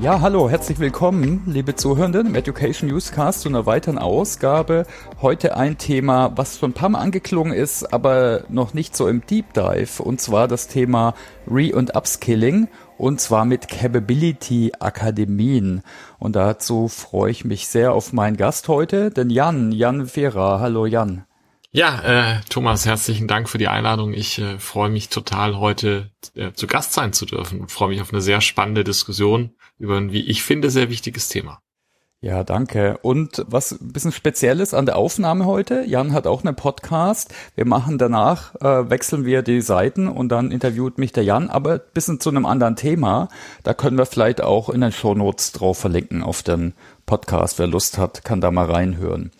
Ja, hallo, herzlich willkommen, liebe Zuhörenden im Education Newscast zu einer weiteren Ausgabe. Heute ein Thema, was schon ein paar Mal angeklungen ist, aber noch nicht so im Deep Dive, und zwar das Thema Re- und Upskilling, und zwar mit Capability Akademien. Und dazu freue ich mich sehr auf meinen Gast heute, den Jan, Jan Vera. Hallo Jan. Ja, äh, Thomas, herzlichen Dank für die Einladung. Ich äh, freue mich total, heute äh, zu Gast sein zu dürfen und freue mich auf eine sehr spannende Diskussion über ein, wie ich finde, sehr wichtiges Thema. Ja, danke. Und was ein bisschen Spezielles an der Aufnahme heute, Jan hat auch einen Podcast. Wir machen danach, äh, wechseln wir die Seiten und dann interviewt mich der Jan, aber ein bisschen zu einem anderen Thema. Da können wir vielleicht auch in den Shownotes drauf verlinken auf den Podcast. Wer Lust hat, kann da mal reinhören.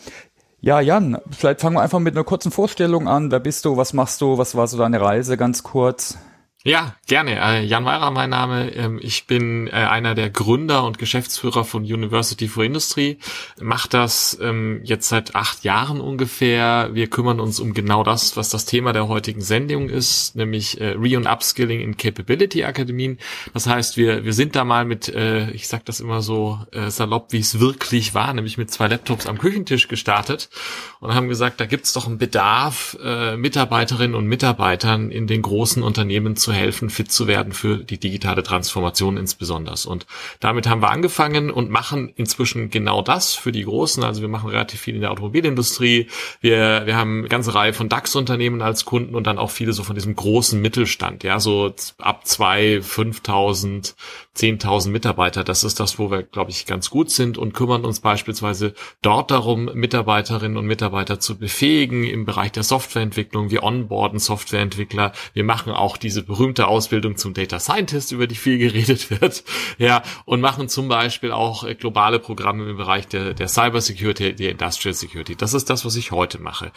Ja, Jan, vielleicht fangen wir einfach mit einer kurzen Vorstellung an. Wer bist du? Was machst du? Was war so deine Reise ganz kurz? Ja, gerne. Äh, Jan Weirer, mein Name. Ähm, ich bin äh, einer der Gründer und Geschäftsführer von University for Industry. Mach das ähm, jetzt seit acht Jahren ungefähr. Wir kümmern uns um genau das, was das Thema der heutigen Sendung ist, nämlich äh, Re- und Upskilling in Capability Akademien. Das heißt, wir, wir sind da mal mit, ich sag das immer so salopp, wie es wirklich war, nämlich mit zwei Laptops am Küchentisch gestartet und haben gesagt, da gibt's doch einen Bedarf, Mitarbeiterinnen und Mitarbeitern in den großen Unternehmen zu helfen, fit zu werden für die digitale Transformation insbesondere. Und damit haben wir angefangen und machen inzwischen genau das für die Großen. Also wir machen relativ viel in der Automobilindustrie. Wir, wir haben eine ganze Reihe von DAX-Unternehmen als Kunden und dann auch viele so von diesem großen Mittelstand, ja, so ab zwei, 5.000, 10.000 Mitarbeiter. Das ist das, wo wir, glaube ich, ganz gut sind und kümmern uns beispielsweise dort darum, Mitarbeiterinnen und Mitarbeiter zu befähigen im Bereich der Softwareentwicklung. Wir onboarden Softwareentwickler. Wir machen auch diese berühmte berühmte Ausbildung zum Data Scientist, über die viel geredet wird, ja, und machen zum Beispiel auch äh, globale Programme im Bereich der, der Cyber Security, der Industrial Security. Das ist das, was ich heute mache.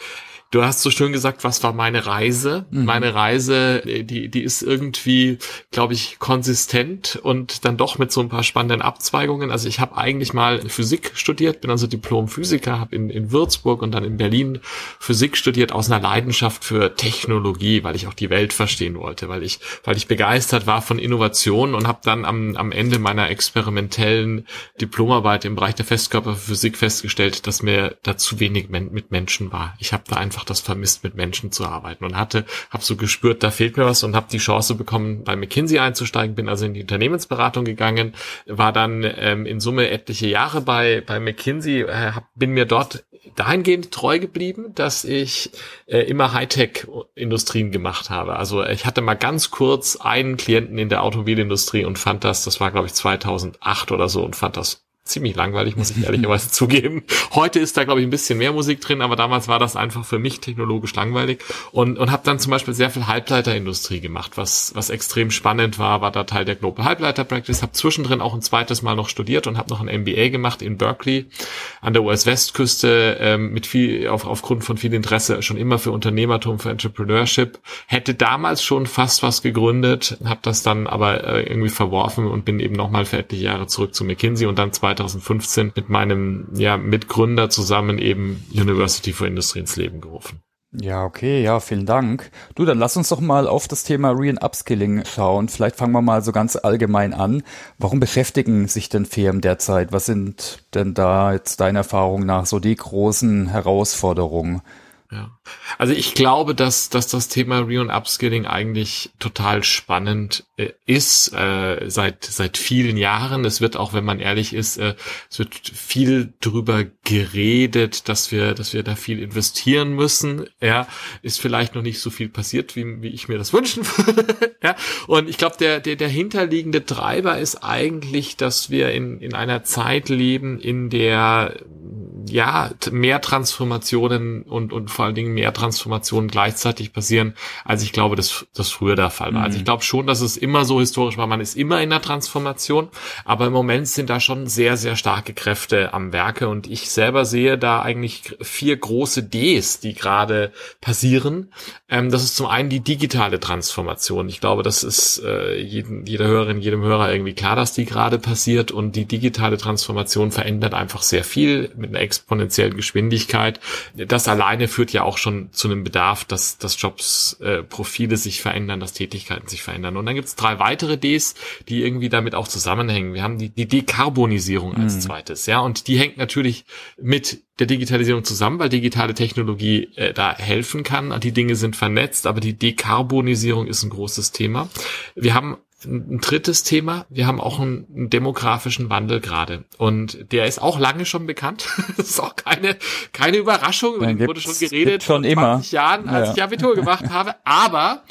Du hast so schön gesagt, was war meine Reise? Mhm. Meine Reise, äh, die, die ist irgendwie, glaube ich, konsistent und dann doch mit so ein paar spannenden Abzweigungen. Also ich habe eigentlich mal Physik studiert, bin also Diplom-Physiker, habe in, in Würzburg und dann in Berlin Physik studiert aus einer Leidenschaft für Technologie, weil ich auch die Welt verstehen wollte, weil ich, weil ich begeistert war von Innovation und habe dann am, am Ende meiner experimentellen Diplomarbeit im Bereich der Festkörperphysik festgestellt, dass mir da zu wenig mit Menschen war. Ich habe da einfach einfach das vermisst, mit Menschen zu arbeiten und hatte, habe so gespürt, da fehlt mir was und habe die Chance bekommen, bei McKinsey einzusteigen, bin also in die Unternehmensberatung gegangen, war dann ähm, in Summe etliche Jahre bei bei McKinsey, äh, hab, bin mir dort dahingehend treu geblieben, dass ich äh, immer Hightech-Industrien gemacht habe. Also ich hatte mal ganz kurz einen Klienten in der Automobilindustrie und fand das, das war glaube ich 2008 oder so und fand das ziemlich langweilig, muss ich ehrlicherweise zugeben. Heute ist da, glaube ich, ein bisschen mehr Musik drin, aber damals war das einfach für mich technologisch langweilig und, und habe dann zum Beispiel sehr viel Halbleiterindustrie gemacht, was, was extrem spannend war, war da Teil der Global Halbleiter Practice, habe zwischendrin auch ein zweites Mal noch studiert und habe noch ein MBA gemacht in Berkeley an der US-Westküste ähm, mit viel, auf, aufgrund von viel Interesse schon immer für Unternehmertum, für Entrepreneurship. Hätte damals schon fast was gegründet, habe das dann aber äh, irgendwie verworfen und bin eben nochmal für etliche Jahre zurück zu McKinsey und dann 2015 mit meinem ja, Mitgründer zusammen eben University for Industry ins Leben gerufen. Ja, okay, ja, vielen Dank. Du, dann lass uns doch mal auf das Thema Re- and Upskilling schauen. Vielleicht fangen wir mal so ganz allgemein an. Warum beschäftigen sich denn Firmen derzeit? Was sind denn da jetzt deiner Erfahrung nach so die großen Herausforderungen? Ja. Also ich glaube, dass, dass das Thema Re- und Upskilling eigentlich total spannend äh, ist äh, seit, seit vielen Jahren. Es wird auch, wenn man ehrlich ist, äh, es wird viel drüber geredet, dass wir, dass wir da viel investieren müssen. Ja, ist vielleicht noch nicht so viel passiert, wie, wie ich mir das wünschen würde. ja, und ich glaube, der, der, der hinterliegende Treiber ist eigentlich, dass wir in, in einer Zeit leben, in der ja mehr Transformationen und, und vor allen Dingen mehr Transformationen gleichzeitig passieren, als ich glaube, dass das früher der Fall war. Mhm. Also ich glaube schon, dass es immer so historisch war, man ist immer in der Transformation, aber im Moment sind da schon sehr, sehr starke Kräfte am Werke und ich selber sehe da eigentlich vier große Ds, die gerade passieren. Ähm, das ist zum einen die digitale Transformation. Ich glaube, das ist äh, jeden, jeder Hörerin, jedem Hörer irgendwie klar, dass die gerade passiert und die digitale Transformation verändert einfach sehr viel mit einer exponentiellen Geschwindigkeit. Das alleine führt ja auch schon zu einem Bedarf, dass, dass Jobs, äh, Profile sich verändern, dass Tätigkeiten sich verändern. Und dann gibt es drei weitere Ds, die irgendwie damit auch zusammenhängen. Wir haben die, die Dekarbonisierung als mhm. zweites, ja, und die hängt natürlich mit der Digitalisierung zusammen, weil digitale Technologie äh, da helfen kann. Die Dinge sind vernetzt, aber die Dekarbonisierung ist ein großes Thema. Wir haben ein drittes Thema, wir haben auch einen, einen demografischen Wandel gerade. Und der ist auch lange schon bekannt. das ist auch keine, keine Überraschung. Über den wurde schon geredet schon immer. Jahren, als ja. ich Abitur gemacht habe. Aber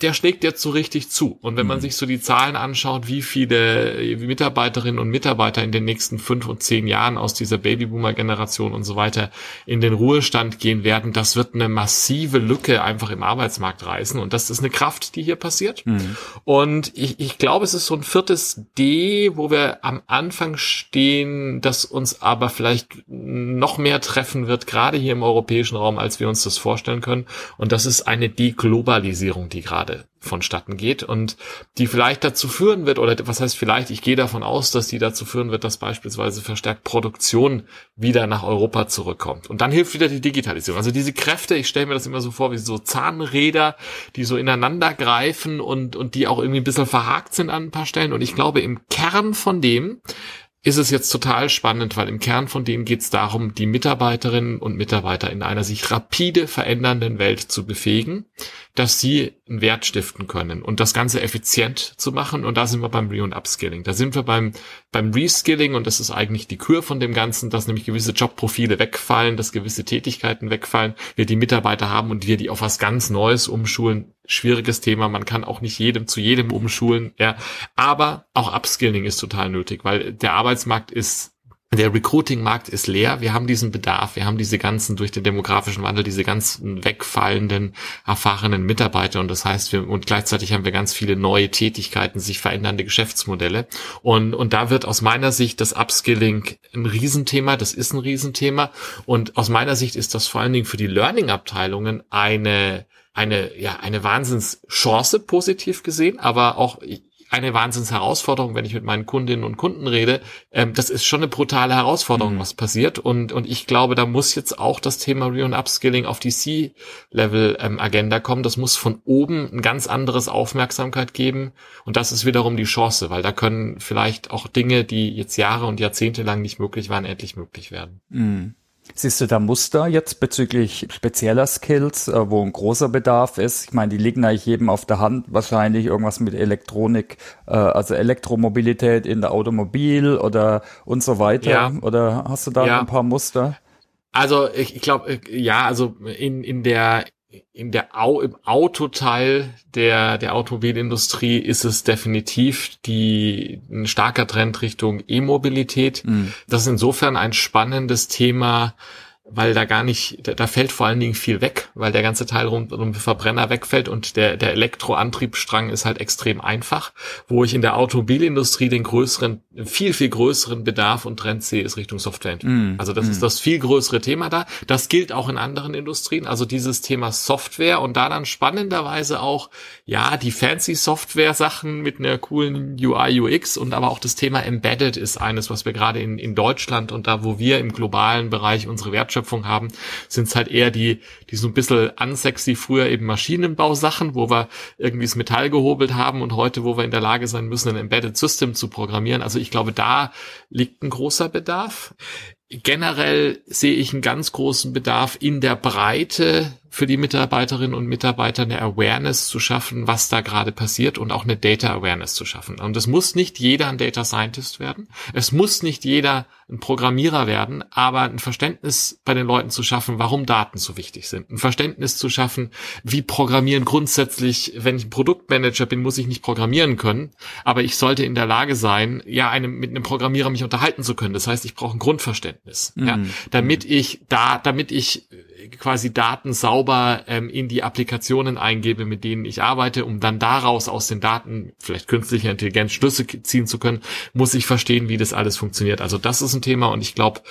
der schlägt jetzt so richtig zu. Und wenn man mhm. sich so die Zahlen anschaut, wie viele Mitarbeiterinnen und Mitarbeiter in den nächsten fünf und zehn Jahren aus dieser Babyboomer-Generation und so weiter in den Ruhestand gehen werden, das wird eine massive Lücke einfach im Arbeitsmarkt reißen. Und das ist eine Kraft, die hier passiert. Mhm. Und ich, ich glaube, es ist so ein viertes D, wo wir am Anfang stehen, das uns aber vielleicht noch mehr treffen wird, gerade hier im europäischen Raum, als wir uns das vorstellen können. Und das ist eine Deglobalisierung, die gerade vonstatten geht und die vielleicht dazu führen wird, oder was heißt vielleicht, ich gehe davon aus, dass die dazu führen wird, dass beispielsweise verstärkt Produktion wieder nach Europa zurückkommt. Und dann hilft wieder die Digitalisierung. Also diese Kräfte, ich stelle mir das immer so vor, wie so Zahnräder, die so ineinander greifen und, und die auch irgendwie ein bisschen verhakt sind an ein paar Stellen. Und ich glaube, im Kern von dem ist es jetzt total spannend, weil im Kern von dem geht es darum, die Mitarbeiterinnen und Mitarbeiter in einer sich rapide verändernden Welt zu befähigen, dass sie einen Wert stiften können und das Ganze effizient zu machen. Und da sind wir beim Re- und Upskilling. Da sind wir beim, beim Reskilling und das ist eigentlich die Kür von dem Ganzen, dass nämlich gewisse Jobprofile wegfallen, dass gewisse Tätigkeiten wegfallen, wir die Mitarbeiter haben und wir die auf was ganz Neues umschulen, schwieriges Thema. Man kann auch nicht jedem zu jedem umschulen, ja. Aber auch Upskilling ist total nötig, weil der Arbeitsmarkt ist der Recruiting-Markt ist leer. Wir haben diesen Bedarf. Wir haben diese ganzen, durch den demografischen Wandel, diese ganzen wegfallenden, erfahrenen Mitarbeiter. Und das heißt, wir, und gleichzeitig haben wir ganz viele neue Tätigkeiten, sich verändernde Geschäftsmodelle. Und, und da wird aus meiner Sicht das Upskilling ein Riesenthema. Das ist ein Riesenthema. Und aus meiner Sicht ist das vor allen Dingen für die Learning-Abteilungen eine, eine, ja, eine Wahnsinnschance positiv gesehen, aber auch eine Wahnsinnsherausforderung, wenn ich mit meinen Kundinnen und Kunden rede. Ähm, das ist schon eine brutale Herausforderung, mhm. was passiert. Und, und ich glaube, da muss jetzt auch das Thema Re- und Upskilling auf die C-Level-Agenda ähm, kommen. Das muss von oben ein ganz anderes Aufmerksamkeit geben. Und das ist wiederum die Chance, weil da können vielleicht auch Dinge, die jetzt Jahre und Jahrzehnte lang nicht möglich waren, endlich möglich werden. Mhm. Siehst du da Muster jetzt bezüglich spezieller Skills, äh, wo ein großer Bedarf ist? Ich meine, die liegen eigentlich jedem auf der Hand, wahrscheinlich irgendwas mit Elektronik, äh, also Elektromobilität in der Automobil oder und so weiter. Ja. Oder hast du da ja. ein paar Muster? Also ich, ich glaube, äh, ja, also in, in der in der Au im Autoteil der der Automobilindustrie ist es definitiv die ein starker Trend Richtung E-Mobilität. Mhm. Das ist insofern ein spannendes Thema, weil da gar nicht, da, da, fällt vor allen Dingen viel weg, weil der ganze Teil rund um den Verbrenner wegfällt und der, der Elektroantriebsstrang ist halt extrem einfach. Wo ich in der Automobilindustrie den größeren, viel, viel größeren Bedarf und Trend sehe, ist Richtung Software. Mm, also das mm. ist das viel größere Thema da. Das gilt auch in anderen Industrien. Also dieses Thema Software und da dann spannenderweise auch, ja, die fancy Software-Sachen mit einer coolen UI, UX und aber auch das Thema Embedded ist eines, was wir gerade in, in Deutschland und da, wo wir im globalen Bereich unsere Wertschöpfung Wertschöpfung haben, sind es halt eher die, die so ein bisschen unsexy früher eben Maschinenbausachen, wo wir irgendwie das Metall gehobelt haben und heute, wo wir in der Lage sein müssen, ein Embedded System zu programmieren. Also ich glaube, da liegt ein großer Bedarf. Generell sehe ich einen ganz großen Bedarf in der Breite für die Mitarbeiterinnen und Mitarbeiter eine Awareness zu schaffen, was da gerade passiert und auch eine Data Awareness zu schaffen. Und es muss nicht jeder ein Data Scientist werden. Es muss nicht jeder ein Programmierer werden, aber ein Verständnis bei den Leuten zu schaffen, warum Daten so wichtig sind. Ein Verständnis zu schaffen, wie Programmieren grundsätzlich, wenn ich ein Produktmanager bin, muss ich nicht programmieren können, aber ich sollte in der Lage sein, ja, einem, mit einem Programmierer mich unterhalten zu können. Das heißt, ich brauche ein Grundverständnis, mhm. ja, damit ich da, damit ich quasi Daten sauber ähm, in die Applikationen eingebe, mit denen ich arbeite, um dann daraus aus den Daten vielleicht künstliche Intelligenz Schlüsse ziehen zu können, muss ich verstehen, wie das alles funktioniert. Also das ist ein Thema und ich glaube,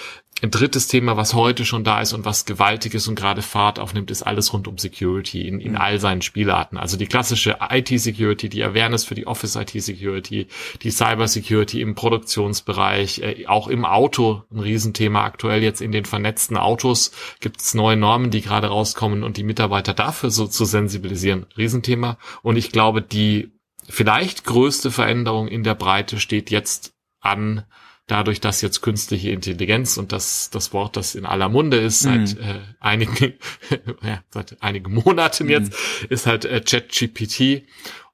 ein drittes Thema, was heute schon da ist und was gewaltig ist und gerade Fahrt aufnimmt, ist alles rund um Security in, in mhm. all seinen Spielarten. Also die klassische IT-Security, die Awareness für die Office-IT-Security, die Cyber-Security im Produktionsbereich, äh, auch im Auto ein Riesenthema. Aktuell jetzt in den vernetzten Autos gibt es neue Normen, die gerade rauskommen und die Mitarbeiter dafür so zu sensibilisieren. Riesenthema. Und ich glaube, die vielleicht größte Veränderung in der Breite steht jetzt an, dadurch, dass jetzt künstliche Intelligenz und das, das Wort, das in aller Munde ist, seit mhm. äh, einigen, ja, seit einigen Monaten mhm. jetzt, ist halt äh, ChatGPT.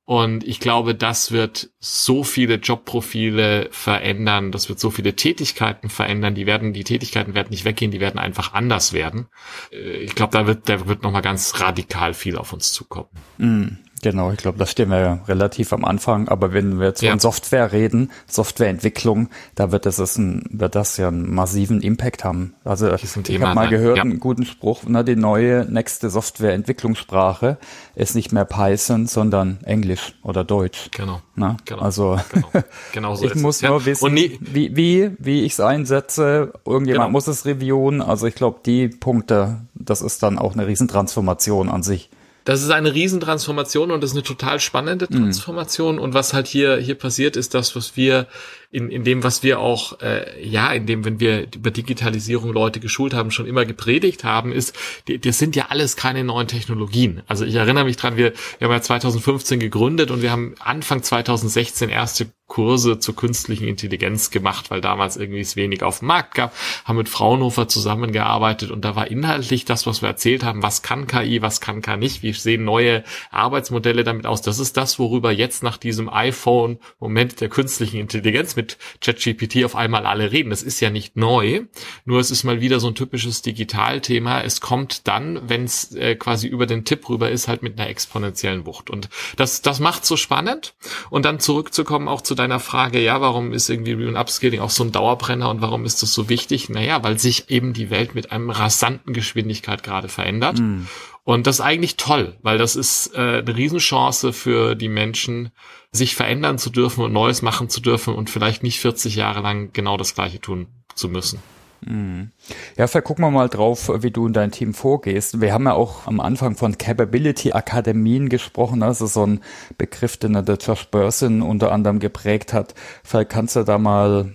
Und ich glaube, das wird so viele Jobprofile verändern, das wird so viele Tätigkeiten verändern, die werden, die Tätigkeiten werden nicht weggehen, die werden einfach anders werden. Äh, ich glaube, da wird, da wird nochmal ganz radikal viel auf uns zukommen. Mhm. Genau, ich glaube, da stehen wir relativ am Anfang. Aber wenn wir jetzt ja. von Software reden, Softwareentwicklung, da wird das, ein, wird das ja einen massiven Impact haben. Also ich habe mal gehört, ja. einen guten Spruch, na, die neue nächste Softwareentwicklungssprache ist nicht mehr Python, sondern Englisch oder Deutsch. Genau. Na? genau. Also genau. genau so ich muss nur ja. wissen, wie, wie, wie ich es einsetze. Irgendjemand genau. muss es reviewen. Also ich glaube, die Punkte, das ist dann auch eine Riesentransformation an sich. Das ist eine Riesentransformation und das ist eine total spannende mhm. Transformation. Mhm. Und was halt hier, hier passiert, ist das, was wir in, in dem, was wir auch, äh, ja, in dem, wenn wir über Digitalisierung Leute geschult haben, schon immer gepredigt haben, ist, die, das sind ja alles keine neuen Technologien. Also ich erinnere mich dran, wir, wir haben ja 2015 gegründet und wir haben Anfang 2016 erste Kurse zur künstlichen Intelligenz gemacht, weil damals irgendwie es wenig auf dem Markt gab, haben mit Fraunhofer zusammengearbeitet und da war inhaltlich das, was wir erzählt haben, was kann KI, was kann KI nicht, wie sehen neue Arbeitsmodelle damit aus. Das ist das, worüber jetzt nach diesem iPhone-Moment der künstlichen Intelligenz mit ChatGPT auf einmal alle reden. Das ist ja nicht neu, nur es ist mal wieder so ein typisches Digitalthema. Es kommt dann, wenn es äh, quasi über den Tipp rüber ist, halt mit einer exponentiellen Wucht. Und das, das macht so spannend. Und dann zurückzukommen auch zu deiner Frage, ja, warum ist irgendwie Re- und Upscaling auch so ein Dauerbrenner und warum ist das so wichtig? Naja, weil sich eben die Welt mit einem rasanten Geschwindigkeit gerade verändert. Mm. Und das ist eigentlich toll, weil das ist äh, eine Riesenchance für die Menschen, sich verändern zu dürfen und Neues machen zu dürfen und vielleicht nicht 40 Jahre lang genau das Gleiche tun zu müssen. Mhm. Ja, vielleicht gucken wir mal drauf, wie du und dein Team vorgehst. Wir haben ja auch am Anfang von Capability Akademien gesprochen. Ist so ein Begriff, den der Josh Burson unter anderem geprägt hat. Vielleicht kannst du da mal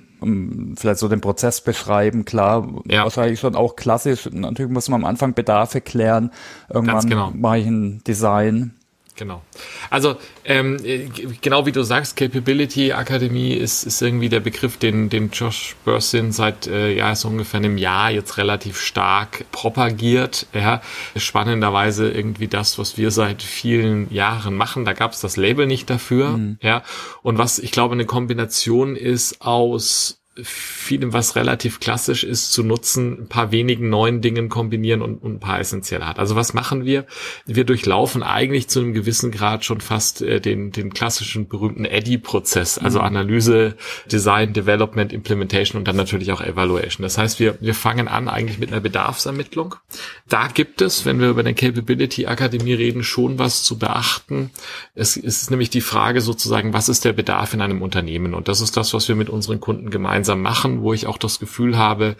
vielleicht so den Prozess beschreiben. Klar, ja. wahrscheinlich schon auch klassisch. Natürlich muss man am Anfang Bedarfe klären. Irgendwann genau. mache ich ein Design Genau. Also ähm, genau wie du sagst, Capability Akademie ist, ist irgendwie der Begriff, den, den Josh Bursin seit äh, ja so ungefähr einem Jahr jetzt relativ stark propagiert. Ja, spannenderweise irgendwie das, was wir seit vielen Jahren machen. Da gab es das Label nicht dafür. Mhm. Ja, und was ich glaube eine Kombination ist aus vielem, was relativ klassisch ist, zu nutzen, ein paar wenigen neuen Dingen kombinieren und, und ein paar essentielle hat. Also was machen wir? Wir durchlaufen eigentlich zu einem gewissen Grad schon fast äh, den, den klassischen berühmten Eddy-Prozess, also mhm. Analyse, Design, Development, Implementation und dann natürlich auch Evaluation. Das heißt, wir, wir fangen an eigentlich mit einer Bedarfsermittlung. Da gibt es, wenn wir über den Capability Akademie reden, schon was zu beachten. Es ist nämlich die Frage sozusagen, was ist der Bedarf in einem Unternehmen? Und das ist das, was wir mit unseren Kunden gemeinsam gemeinsam machen, wo ich auch das Gefühl habe,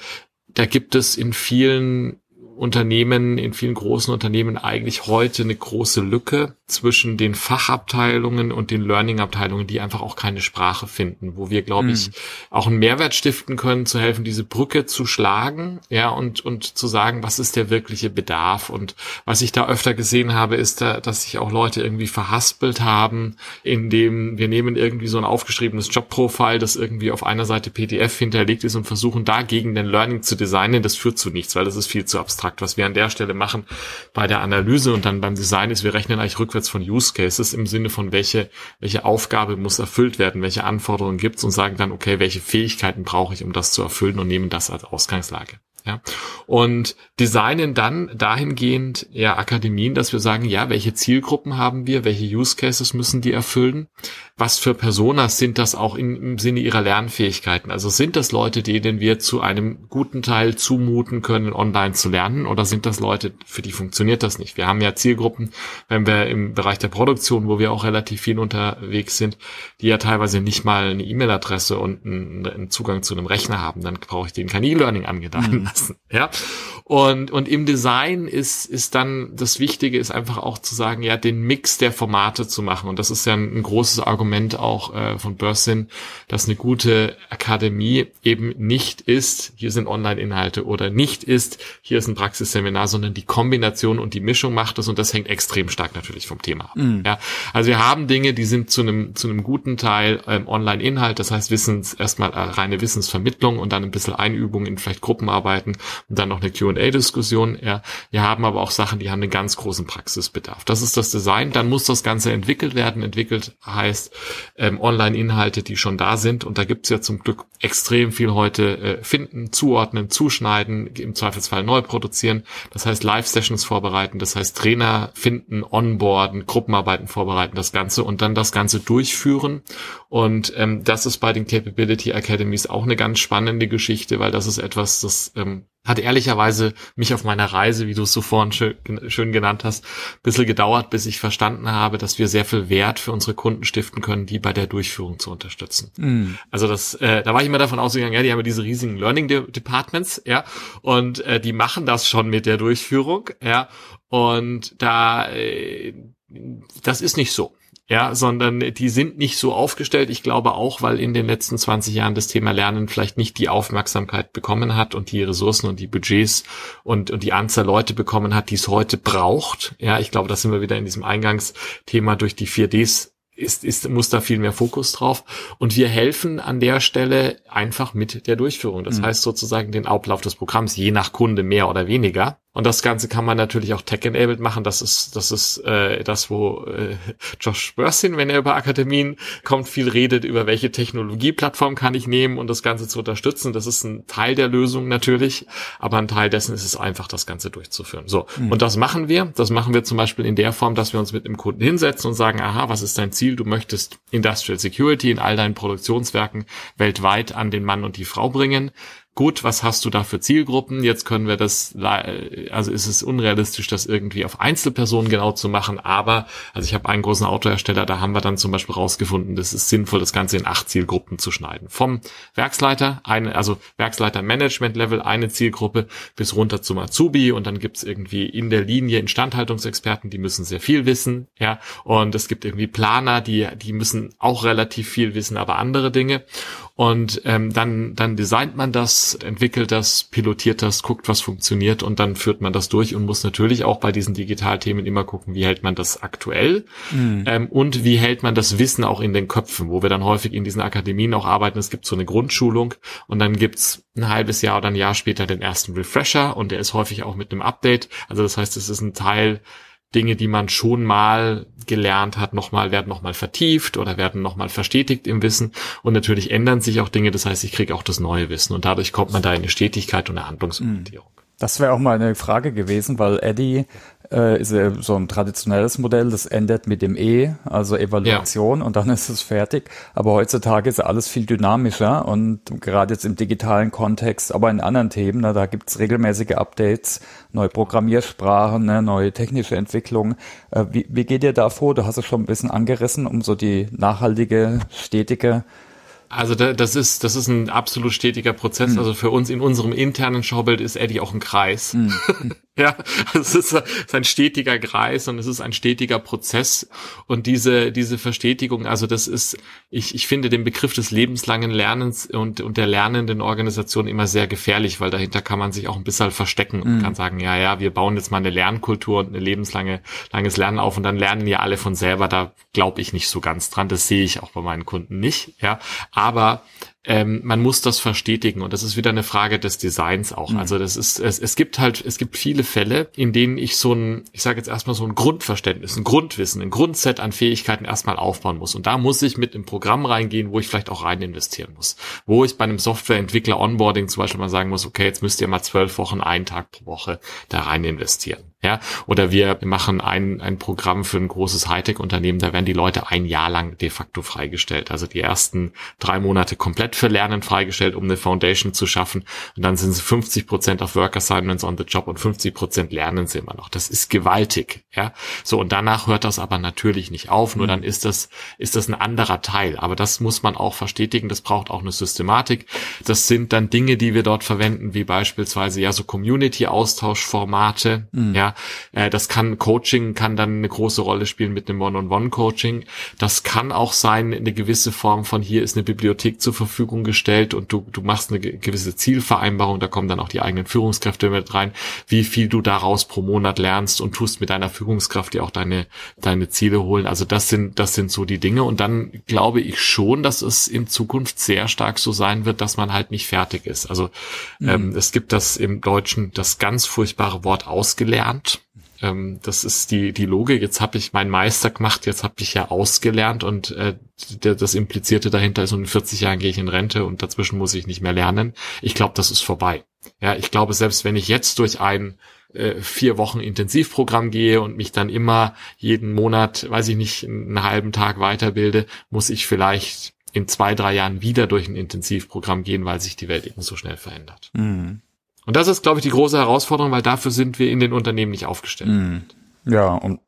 da gibt es in vielen Unternehmen, in vielen großen Unternehmen eigentlich heute eine große Lücke zwischen den Fachabteilungen und den Learning-Abteilungen, die einfach auch keine Sprache finden, wo wir, glaube ich, mhm. auch einen Mehrwert stiften können, zu helfen, diese Brücke zu schlagen, ja, und, und zu sagen, was ist der wirkliche Bedarf. Und was ich da öfter gesehen habe, ist da, dass sich auch Leute irgendwie verhaspelt haben, indem wir nehmen irgendwie so ein aufgeschriebenes Jobprofil, das irgendwie auf einer Seite PDF hinterlegt ist und versuchen dagegen den Learning zu designen. Das führt zu nichts, weil das ist viel zu abstrakt. Was wir an der Stelle machen bei der Analyse und dann beim Design ist, wir rechnen eigentlich rückwärts rückwärts von Use Cases im Sinne von welche, welche Aufgabe muss erfüllt werden, welche Anforderungen gibt's und sagen dann, okay, welche Fähigkeiten brauche ich, um das zu erfüllen und nehmen das als Ausgangslage. Ja. Und designen dann dahingehend ja Akademien, dass wir sagen, ja, welche Zielgruppen haben wir, welche Use Cases müssen die erfüllen, was für Personas sind das auch in, im Sinne ihrer Lernfähigkeiten. Also sind das Leute, denen wir zu einem guten Teil zumuten können, online zu lernen, oder sind das Leute, für die funktioniert das nicht? Wir haben ja Zielgruppen, wenn wir im Bereich der Produktion, wo wir auch relativ viel unterwegs sind, die ja teilweise nicht mal eine E-Mail-Adresse und einen, einen, Zugang zu einem Rechner haben. Dann brauche ich denen kein E-Learning angedeihen mhm. Lassen. Ja. Und, und im Design ist, ist dann das Wichtige ist einfach auch zu sagen, ja, den Mix der Formate zu machen. Und das ist ja ein, ein großes Argument auch äh, von Bursin, dass eine gute Akademie eben nicht ist, hier sind Online-Inhalte oder nicht ist, hier ist ein Praxisseminar, sondern die Kombination und die Mischung macht es und das hängt extrem stark natürlich vom Thema ab. Mhm. Ja, also wir haben Dinge, die sind zu einem, zu einem guten Teil ähm, Online-Inhalt, das heißt Wissens, erstmal äh, reine Wissensvermittlung und dann ein bisschen Einübung in vielleicht Gruppenarbeiten und dann noch eine Q&A Q&A-Diskussion. Ja, wir haben aber auch Sachen, die haben einen ganz großen Praxisbedarf. Das ist das Design. Dann muss das Ganze entwickelt werden. Entwickelt heißt ähm, Online-Inhalte, die schon da sind. Und da gibt's ja zum Glück extrem viel heute äh, finden, zuordnen, zuschneiden, im Zweifelsfall neu produzieren. Das heißt Live-Sessions vorbereiten. Das heißt Trainer finden, onboarden, Gruppenarbeiten vorbereiten, das Ganze und dann das Ganze durchführen. Und ähm, das ist bei den Capability Academies auch eine ganz spannende Geschichte, weil das ist etwas, das ähm, hat ehrlicherweise mich auf meiner Reise, wie du es so vorhin schön, schön genannt hast, ein bisschen gedauert, bis ich verstanden habe, dass wir sehr viel Wert für unsere Kunden stiften können, die bei der Durchführung zu unterstützen. Mm. Also das, äh, da war ich immer davon ausgegangen, ja, die haben ja diese riesigen Learning De Departments, ja, und äh, die machen das schon mit der Durchführung, ja, und da, äh, das ist nicht so ja, sondern die sind nicht so aufgestellt. Ich glaube auch, weil in den letzten 20 Jahren das Thema Lernen vielleicht nicht die Aufmerksamkeit bekommen hat und die Ressourcen und die Budgets und, und die Anzahl Leute bekommen hat, die es heute braucht. Ja, ich glaube, da sind wir wieder in diesem Eingangsthema durch die 4Ds ist, ist, muss da viel mehr Fokus drauf. Und wir helfen an der Stelle einfach mit der Durchführung. Das mhm. heißt sozusagen den Ablauf des Programms, je nach Kunde mehr oder weniger. Und das Ganze kann man natürlich auch tech-enabled machen. Das ist, das ist äh, das, wo äh, Josh Bursin, wenn er über Akademien kommt, viel redet, über welche Technologieplattform kann ich nehmen und um das Ganze zu unterstützen. Das ist ein Teil der Lösung natürlich, aber ein Teil dessen ist es einfach, das Ganze durchzuführen. So, mhm. und das machen wir. Das machen wir zum Beispiel in der Form, dass wir uns mit dem Kunden hinsetzen und sagen, aha, was ist dein Ziel? Du möchtest Industrial Security in all deinen Produktionswerken weltweit an den Mann und die Frau bringen gut, was hast du da für Zielgruppen? Jetzt können wir das, also ist es unrealistisch, das irgendwie auf Einzelpersonen genau zu machen, aber, also ich habe einen großen Autohersteller, da haben wir dann zum Beispiel rausgefunden, das ist sinnvoll, das Ganze in acht Zielgruppen zu schneiden. Vom Werksleiter, eine, also Werksleiter-Management-Level, eine Zielgruppe, bis runter zum Azubi und dann gibt's irgendwie in der Linie Instandhaltungsexperten, die müssen sehr viel wissen, ja, und es gibt irgendwie Planer, die, die müssen auch relativ viel wissen, aber andere Dinge. Und ähm, dann, dann designt man das, entwickelt das, pilotiert das, guckt, was funktioniert und dann führt man das durch und muss natürlich auch bei diesen Digitalthemen immer gucken, wie hält man das aktuell mhm. ähm, und wie hält man das Wissen auch in den Köpfen, wo wir dann häufig in diesen Akademien auch arbeiten. Es gibt so eine Grundschulung und dann gibt's ein halbes Jahr oder ein Jahr später den ersten Refresher und der ist häufig auch mit einem Update. Also das heißt, es ist ein Teil Dinge, die man schon mal gelernt hat, nochmal werden nochmal vertieft oder werden nochmal verstetigt im Wissen. Und natürlich ändern sich auch Dinge. Das heißt, ich kriege auch das neue Wissen und dadurch kommt man da in eine Stetigkeit und eine Handlungsorientierung. Das wäre auch mal eine Frage gewesen, weil Eddie äh, ist ja so ein traditionelles Modell, das endet mit dem E, also Evaluation ja. und dann ist es fertig. Aber heutzutage ist alles viel dynamischer und gerade jetzt im digitalen Kontext, aber in anderen Themen, na, da gibt's regelmäßige Updates, neue Programmiersprachen, ne, neue technische Entwicklungen. Äh, wie, wie geht ihr da vor? Du hast es schon ein bisschen angerissen, um so die nachhaltige, stetige also da, das ist das ist ein absolut stetiger Prozess. Mhm. Also für uns in unserem internen Schaubild ist Eddie auch ein Kreis. Mhm. ja, es ist, ein stetiger Kreis und es ist ein stetiger Prozess. Und diese diese Verstetigung, also das ist, ich ich finde den Begriff des lebenslangen Lernens und und der lernenden Organisation immer sehr gefährlich, weil dahinter kann man sich auch ein bisschen verstecken und mhm. kann sagen, ja ja, wir bauen jetzt mal eine Lernkultur und eine lebenslange langes Lernen auf und dann lernen ja alle von selber. Da glaube ich nicht so ganz dran. Das sehe ich auch bei meinen Kunden nicht. Ja aber ähm, man muss das verstetigen und das ist wieder eine Frage des Designs auch. Mhm. Also das ist, es, es gibt halt, es gibt viele Fälle, in denen ich so ein, ich sage jetzt erstmal so ein Grundverständnis, ein Grundwissen, ein Grundset an Fähigkeiten erstmal aufbauen muss. Und da muss ich mit einem Programm reingehen, wo ich vielleicht auch rein investieren muss. Wo ich bei einem Softwareentwickler Onboarding zum Beispiel mal sagen muss, okay, jetzt müsst ihr mal zwölf Wochen, einen Tag pro Woche da rein investieren. Ja, oder wir machen ein, ein Programm für ein großes Hightech-Unternehmen, da werden die Leute ein Jahr lang de facto freigestellt. Also die ersten drei Monate komplett für Lernen freigestellt, um eine Foundation zu schaffen. Und dann sind sie 50 Prozent auf Work Assignments on the Job und 50 Prozent lernen sie immer noch. Das ist gewaltig. Ja, so und danach hört das aber natürlich nicht auf. Nur mhm. dann ist das, ist das ein anderer Teil. Aber das muss man auch verstetigen. Das braucht auch eine Systematik. Das sind dann Dinge, die wir dort verwenden, wie beispielsweise ja so Community-Austauschformate. Mhm. Ja, äh, das kann Coaching kann dann eine große Rolle spielen mit einem One-on-One-Coaching. Das kann auch sein, eine gewisse Form von hier ist eine Bibliothek zur Verfügung gestellt und du, du machst eine gewisse Zielvereinbarung, da kommen dann auch die eigenen Führungskräfte mit rein, wie viel du daraus pro Monat lernst und tust mit deiner Führungskraft dir auch deine, deine Ziele holen. Also das sind, das sind so die Dinge. Und dann glaube ich schon, dass es in Zukunft sehr stark so sein wird, dass man halt nicht fertig ist. Also mhm. ähm, es gibt das im Deutschen das ganz furchtbare Wort ausgelernt gelernt. Ähm, das ist die, die Logik. Jetzt habe ich meinen Meister gemacht, jetzt habe ich ja ausgelernt und äh, der, das Implizierte dahinter ist, und in 40 Jahren gehe ich in Rente und dazwischen muss ich nicht mehr lernen. Ich glaube, das ist vorbei. Ja, ich glaube, selbst wenn ich jetzt durch ein äh, vier Wochen Intensivprogramm gehe und mich dann immer jeden Monat, weiß ich nicht, einen halben Tag weiterbilde, muss ich vielleicht in zwei, drei Jahren wieder durch ein Intensivprogramm gehen, weil sich die Welt eben so schnell verändert. Mhm. Und das ist, glaube ich, die große Herausforderung, weil dafür sind wir in den Unternehmen nicht aufgestellt. Mm. Ja, und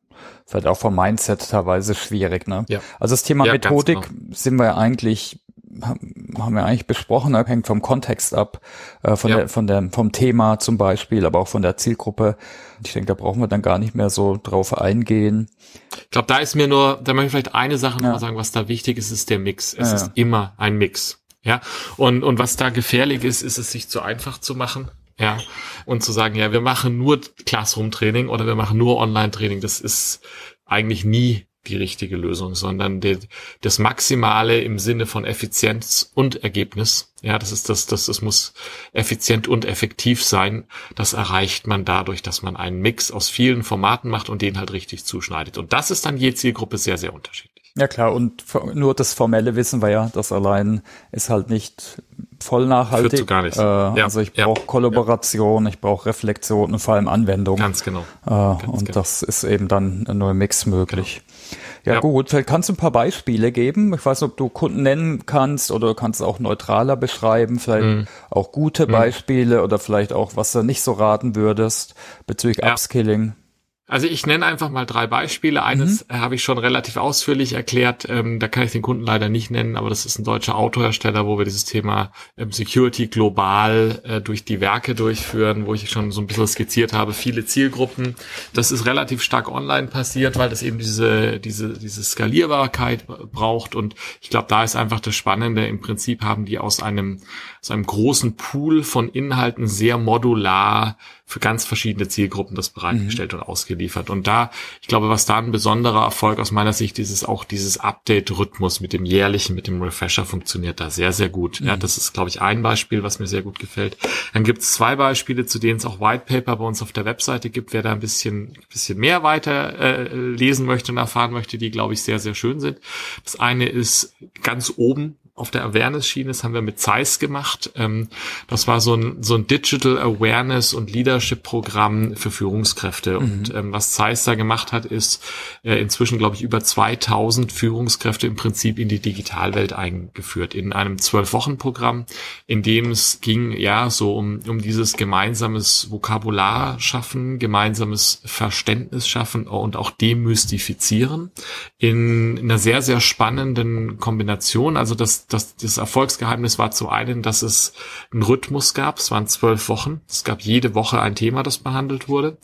vielleicht auch vom Mindset teilweise schwierig, ne? Ja. Also das Thema ja, Methodik genau. sind wir eigentlich haben wir eigentlich besprochen, ne? hängt vom Kontext ab, äh, von, ja. der, von der, vom Thema zum Beispiel, aber auch von der Zielgruppe. Ich denke, da brauchen wir dann gar nicht mehr so drauf eingehen. Ich glaube, da ist mir nur, da möchte ich vielleicht eine Sache ja. nochmal sagen, was da wichtig ist, ist der Mix. Es ja. ist immer ein Mix. Ja, und, und was da gefährlich ist, ist es sich zu einfach zu machen ja, und zu sagen, ja, wir machen nur Classroom-Training oder wir machen nur Online-Training, das ist eigentlich nie die richtige Lösung, sondern die, das Maximale im Sinne von Effizienz und Ergebnis. Ja, das ist das, das, das muss effizient und effektiv sein. Das erreicht man dadurch, dass man einen Mix aus vielen Formaten macht und den halt richtig zuschneidet. Und das ist dann je Zielgruppe sehr, sehr unterschiedlich. Ja klar, und nur das formelle wissen wir ja, das allein ist halt nicht voll nachhaltig. Führt zu gar nicht. Äh, ja, also ich brauche ja, Kollaboration, ja. ich brauche Reflexion und vor allem Anwendung. Ganz genau. Äh, Ganz und genau. das ist eben dann nur im Mix möglich. Genau. Ja, ja, gut, vielleicht kannst du ein paar Beispiele geben. Ich weiß nicht, ob du Kunden nennen kannst oder kannst auch neutraler beschreiben, vielleicht mm. auch gute mm. Beispiele oder vielleicht auch, was du nicht so raten würdest bezüglich. Upskilling. Also ich nenne einfach mal drei Beispiele. Eines mhm. habe ich schon relativ ausführlich erklärt. Ähm, da kann ich den Kunden leider nicht nennen, aber das ist ein deutscher Autohersteller, wo wir dieses Thema ähm, Security global äh, durch die Werke durchführen, wo ich schon so ein bisschen skizziert habe, viele Zielgruppen. Das ist relativ stark online passiert, weil das eben diese, diese, diese Skalierbarkeit braucht. Und ich glaube, da ist einfach das Spannende. Im Prinzip haben die aus einem, aus einem großen Pool von Inhalten sehr modular für ganz verschiedene Zielgruppen das bereitgestellt mhm. und ausgeliefert. Und da, ich glaube, was da ein besonderer Erfolg aus meiner Sicht ist, ist auch dieses Update-Rhythmus mit dem jährlichen, mit dem Refresher funktioniert da sehr, sehr gut. Mhm. Ja, das ist, glaube ich, ein Beispiel, was mir sehr gut gefällt. Dann gibt es zwei Beispiele, zu denen es auch White Paper bei uns auf der Webseite gibt. Wer da ein bisschen, bisschen mehr weiter äh, lesen möchte und erfahren möchte, die, glaube ich, sehr, sehr schön sind. Das eine ist ganz oben auf der Awareness-Schiene, das haben wir mit Zeiss gemacht. Ähm, das war so ein, so ein Digital Awareness und Leadership-Programm für Führungskräfte. Mhm. Und ähm, was Zeiss da gemacht hat, ist äh, inzwischen, glaube ich, über 2000 Führungskräfte im Prinzip in die Digitalwelt eingeführt. In einem Zwölf-Wochen-Programm, in dem es ging, ja, so um, um dieses gemeinsames Vokabular schaffen, gemeinsames Verständnis schaffen und auch demystifizieren. In, in einer sehr, sehr spannenden Kombination. Also das das, das Erfolgsgeheimnis war zum einen, dass es einen Rhythmus gab. Es waren zwölf Wochen. Es gab jede Woche ein Thema, das behandelt wurde.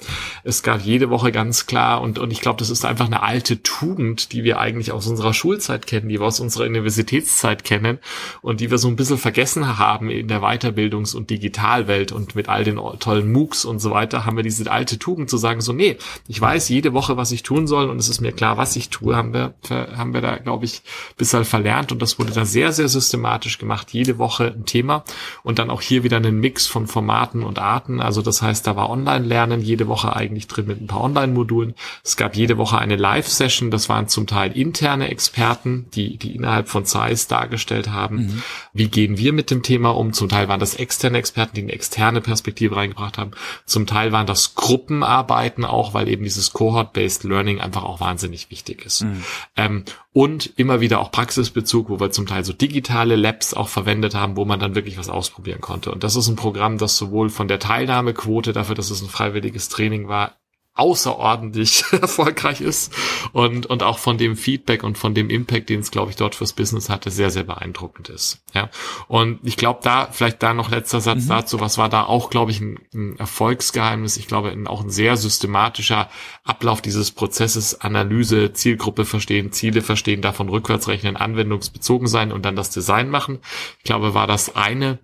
Es gab jede Woche ganz klar und, und ich glaube, das ist einfach eine alte Tugend, die wir eigentlich aus unserer Schulzeit kennen, die wir aus unserer Universitätszeit kennen und die wir so ein bisschen vergessen haben in der Weiterbildungs- und Digitalwelt und mit all den tollen MOOCs und so weiter haben wir diese alte Tugend zu sagen, so, nee, ich weiß jede Woche, was ich tun soll und es ist mir klar, was ich tue, haben wir, haben wir da, glaube ich, bisher verlernt und das wurde da sehr sehr, sehr systematisch gemacht, jede Woche ein Thema und dann auch hier wieder einen Mix von Formaten und Arten. Also das heißt, da war Online-Lernen jede Woche eigentlich drin mit ein paar Online-Modulen. Es gab jede Woche eine Live-Session, das waren zum Teil interne Experten, die, die innerhalb von Zeiss dargestellt haben. Mhm. Wie gehen wir mit dem Thema um? Zum Teil waren das externe Experten, die eine externe Perspektive reingebracht haben. Zum Teil waren das Gruppenarbeiten auch, weil eben dieses Cohort-Based Learning einfach auch wahnsinnig wichtig ist. Mhm. Ähm, und immer wieder auch Praxisbezug, wo wir zum Teil so digitale Labs auch verwendet haben, wo man dann wirklich was ausprobieren konnte. Und das ist ein Programm, das sowohl von der Teilnahmequote dafür, dass es ein freiwilliges Training war, außerordentlich erfolgreich ist und, und auch von dem Feedback und von dem Impact, den es, glaube ich, dort fürs Business hatte, sehr, sehr beeindruckend ist. Ja. Und ich glaube, da, vielleicht da noch letzter Satz mhm. dazu, was war da auch, glaube ich, ein, ein Erfolgsgeheimnis. Ich glaube, ein, auch ein sehr systematischer Ablauf dieses Prozesses, Analyse, Zielgruppe verstehen, Ziele verstehen, davon rückwärts rechnen, anwendungsbezogen sein und dann das Design machen. Ich glaube, war das eine.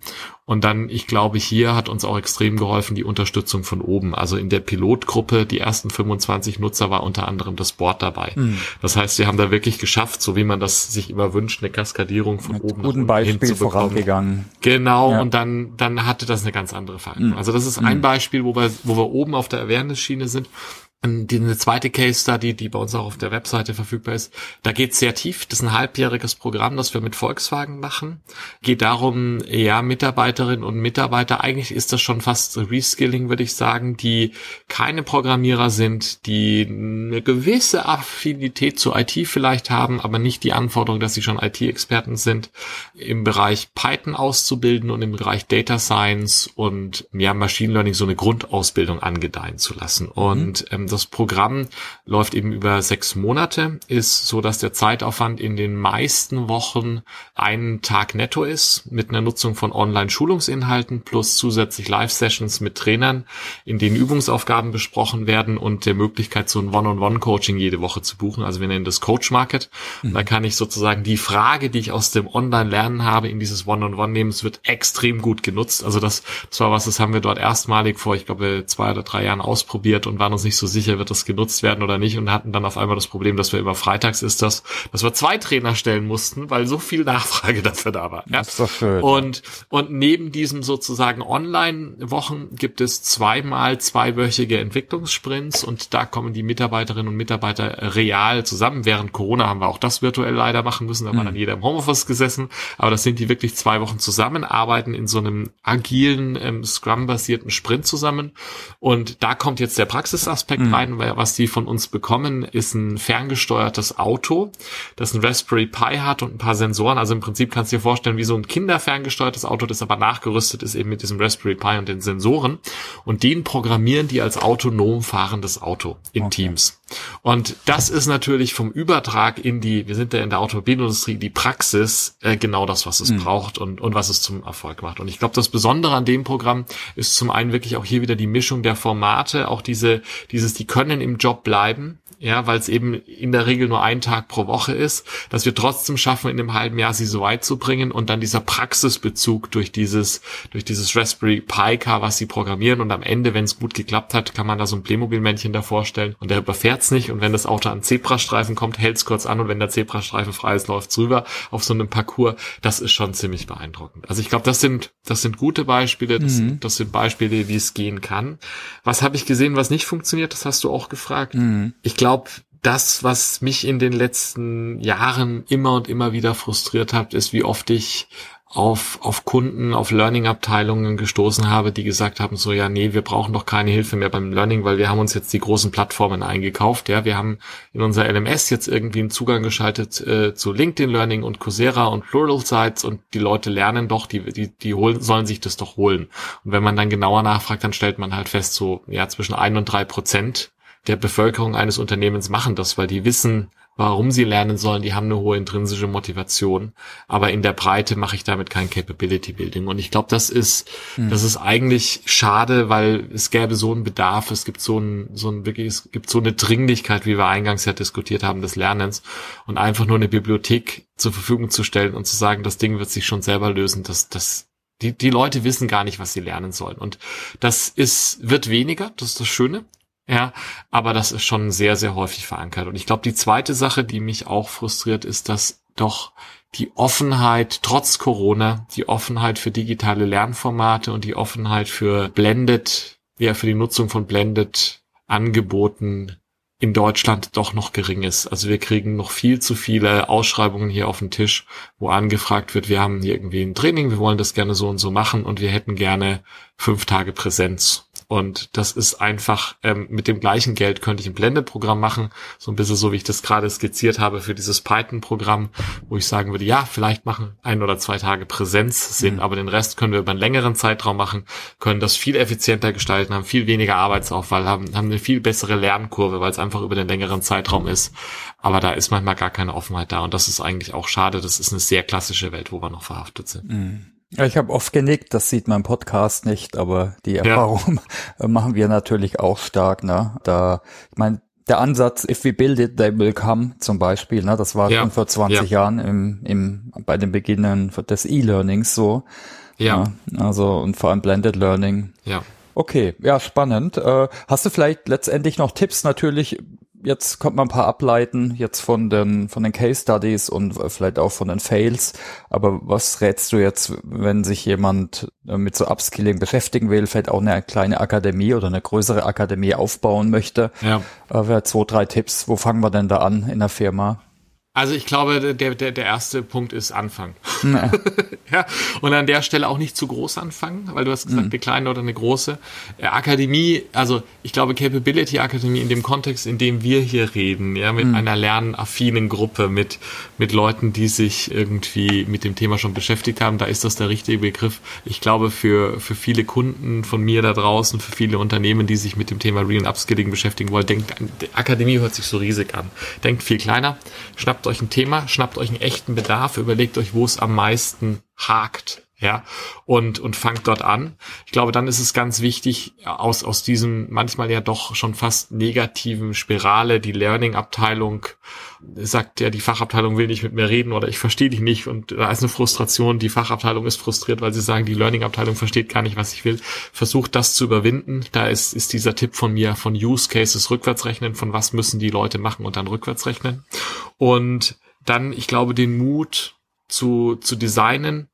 Und dann, ich glaube, hier hat uns auch extrem geholfen die Unterstützung von oben. Also in der Pilotgruppe, die ersten 25 Nutzer war unter anderem das Board dabei. Mhm. Das heißt, sie haben da wirklich geschafft, so wie man das sich immer wünscht, eine Kaskadierung von Mit oben guten Beispiel vorangegangen. Genau. Ja. Und dann, dann hatte das eine ganz andere Verantwortung. Mhm. Also das ist ein hm. Beispiel, wo wir, wo wir oben auf der Awareness-Schiene sind. Die eine zweite Case Study, die bei uns auch auf der Webseite verfügbar ist, da geht sehr tief. Das ist ein halbjähriges Programm, das wir mit Volkswagen machen. Geht darum, ja, Mitarbeiterinnen und Mitarbeiter, eigentlich ist das schon fast Reskilling, würde ich sagen, die keine Programmierer sind, die eine gewisse Affinität zu IT vielleicht haben, aber nicht die Anforderung, dass sie schon IT-Experten sind, im Bereich Python auszubilden und im Bereich Data Science und ja, Machine Learning so eine Grundausbildung angedeihen zu lassen. Und ähm, das Programm läuft eben über sechs Monate, ist so, dass der Zeitaufwand in den meisten Wochen einen Tag netto ist, mit einer Nutzung von Online-Schulungsinhalten plus zusätzlich Live-Sessions mit Trainern, in denen Übungsaufgaben besprochen werden und der Möglichkeit, so ein One-on-One-Coaching jede Woche zu buchen. Also wir nennen das Coach Market. Mhm. Da kann ich sozusagen die Frage, die ich aus dem Online-Lernen habe, in dieses One-on-One nehmen. Es wird extrem gut genutzt. Also das, das war was, das haben wir dort erstmalig vor, ich glaube, zwei oder drei Jahren ausprobiert und waren uns nicht so sicher, sicher, wird das genutzt werden oder nicht und hatten dann auf einmal das Problem, dass wir immer freitags ist das, dass wir zwei Trainer stellen mussten, weil so viel Nachfrage dafür da war. Ja? Das ist doch schön. Und, und neben diesem sozusagen Online-Wochen gibt es zweimal zweiwöchige Entwicklungssprints und da kommen die Mitarbeiterinnen und Mitarbeiter real zusammen. Während Corona haben wir auch das virtuell leider machen müssen, da war mhm. dann jeder im Homeoffice gesessen, aber das sind die wirklich zwei Wochen zusammenarbeiten in so einem agilen, ähm, Scrum-basierten Sprint zusammen und da kommt jetzt der Praxisaspekt. Rein, weil was die von uns bekommen, ist ein ferngesteuertes Auto, das ein Raspberry Pi hat und ein paar Sensoren. Also im Prinzip kannst du dir vorstellen, wie so ein kinderferngesteuertes Auto, das aber nachgerüstet ist eben mit diesem Raspberry Pi und den Sensoren. Und den programmieren die als autonom fahrendes Auto in okay. Teams. Und das ist natürlich vom Übertrag in die, wir sind ja in der Automobilindustrie, die Praxis, äh, genau das, was es mhm. braucht und, und was es zum Erfolg macht. Und ich glaube, das Besondere an dem Programm ist zum einen wirklich auch hier wieder die Mischung der Formate, auch diese, dieses, die können im Job bleiben, ja, weil es eben in der Regel nur ein Tag pro Woche ist, dass wir trotzdem schaffen, in einem halben Jahr sie so weit zu bringen und dann dieser Praxisbezug durch dieses, durch dieses Raspberry Pi Car, was sie programmieren und am Ende, wenn es gut geklappt hat, kann man da so ein Playmobil-Männchen davor stellen und der überfährt's nicht und wenn das Auto an Zebrastreifen kommt, hält's kurz an und wenn der Zebrastreifen frei ist, läuft's rüber auf so einem Parcours. Das ist schon ziemlich beeindruckend. Also ich glaube, das sind, das sind gute Beispiele, das, mhm. das sind Beispiele, wie es gehen kann. Was habe ich gesehen, was nicht funktioniert? Das hast du auch gefragt. Mhm. Ich glaube, glaube, das, was mich in den letzten Jahren immer und immer wieder frustriert hat, ist, wie oft ich auf, auf Kunden, auf Learning-Abteilungen gestoßen habe, die gesagt haben, so, ja, nee, wir brauchen doch keine Hilfe mehr beim Learning, weil wir haben uns jetzt die großen Plattformen eingekauft, ja, wir haben in unser LMS jetzt irgendwie einen Zugang geschaltet äh, zu LinkedIn Learning und Coursera und Plural Sites und die Leute lernen doch, die, die, die holen, sollen sich das doch holen. Und wenn man dann genauer nachfragt, dann stellt man halt fest, so, ja, zwischen ein und drei Prozent der Bevölkerung eines Unternehmens machen das, weil die wissen, warum sie lernen sollen, die haben eine hohe intrinsische Motivation, aber in der Breite mache ich damit kein Capability Building und ich glaube, das ist mhm. das ist eigentlich schade, weil es gäbe so einen Bedarf, es gibt so ein so ein wirklich es gibt so eine Dringlichkeit, wie wir eingangs ja diskutiert haben des Lernens und einfach nur eine Bibliothek zur Verfügung zu stellen und zu sagen, das Ding wird sich schon selber lösen, das das die, die Leute wissen gar nicht, was sie lernen sollen. Und das ist, wird weniger, das ist das Schöne. Ja, aber das ist schon sehr, sehr häufig verankert. Und ich glaube, die zweite Sache, die mich auch frustriert, ist, dass doch die Offenheit trotz Corona, die Offenheit für digitale Lernformate und die Offenheit für Blended, ja, für die Nutzung von Blended Angeboten in Deutschland doch noch gering ist. Also wir kriegen noch viel zu viele Ausschreibungen hier auf den Tisch, wo angefragt wird, wir haben hier irgendwie ein Training, wir wollen das gerne so und so machen und wir hätten gerne fünf Tage Präsenz. Und das ist einfach, ähm, mit dem gleichen Geld könnte ich ein Blended-Programm machen, so ein bisschen so, wie ich das gerade skizziert habe für dieses Python-Programm, wo ich sagen würde, ja, vielleicht machen ein oder zwei Tage Präsenz Sinn, mhm. aber den Rest können wir über einen längeren Zeitraum machen, können das viel effizienter gestalten, haben viel weniger Arbeitsaufwand, haben, haben eine viel bessere Lernkurve, weil es einfach über den längeren Zeitraum ist. Aber da ist manchmal gar keine Offenheit da und das ist eigentlich auch schade. Das ist eine sehr klassische Welt, wo wir noch verhaftet sind. Mhm. Ja, ich habe oft genickt, das sieht im Podcast nicht, aber die Erfahrung ja. machen wir natürlich auch stark. Ne? Da, ich meine, der Ansatz, if we build it, they will come, zum Beispiel, ne, das war ja. schon vor 20 ja. Jahren im, im, bei den Beginnen des E-Learnings so. Ja. ja. Also und vor allem Blended Learning. Ja. Okay, ja, spannend. Äh, hast du vielleicht letztendlich noch Tipps natürlich jetzt kommt man ein paar ableiten, jetzt von den, von den Case Studies und vielleicht auch von den Fails. Aber was rätst du jetzt, wenn sich jemand äh, mit so Upskilling beschäftigen will, vielleicht auch eine kleine Akademie oder eine größere Akademie aufbauen möchte? Ja. Äh, zwei, drei Tipps. Wo fangen wir denn da an in der Firma? Also ich glaube, der, der, der erste Punkt ist Anfang. Ja. ja. Und an der Stelle auch nicht zu groß anfangen, weil du hast gesagt, mhm. eine kleine oder eine große. Äh, Akademie, also ich glaube, Capability Akademie in dem Kontext, in dem wir hier reden, ja, mit mhm. einer lernaffinen Gruppe, mit, mit Leuten, die sich irgendwie mit dem Thema schon beschäftigt haben, da ist das der richtige Begriff. Ich glaube, für, für viele Kunden von mir da draußen, für viele Unternehmen, die sich mit dem Thema Real Upskilling beschäftigen wollen, denkt, Akademie hört sich so riesig an. Denkt viel kleiner, schnappt schnappt euch ein Thema, schnappt euch einen echten Bedarf, überlegt euch, wo es am meisten hakt ja, und, und fangt dort an. Ich glaube, dann ist es ganz wichtig, aus, aus diesem manchmal ja doch schon fast negativen Spirale, die Learning-Abteilung sagt ja, die Fachabteilung will nicht mit mir reden oder ich verstehe dich nicht und da ist eine Frustration, die Fachabteilung ist frustriert, weil sie sagen, die Learning-Abteilung versteht gar nicht, was ich will. Versucht das zu überwinden. Da ist, ist dieser Tipp von mir von Use Cases rückwärts rechnen, von was müssen die Leute machen und dann rückwärts rechnen. Und dann, ich glaube, den Mut zu, zu designen,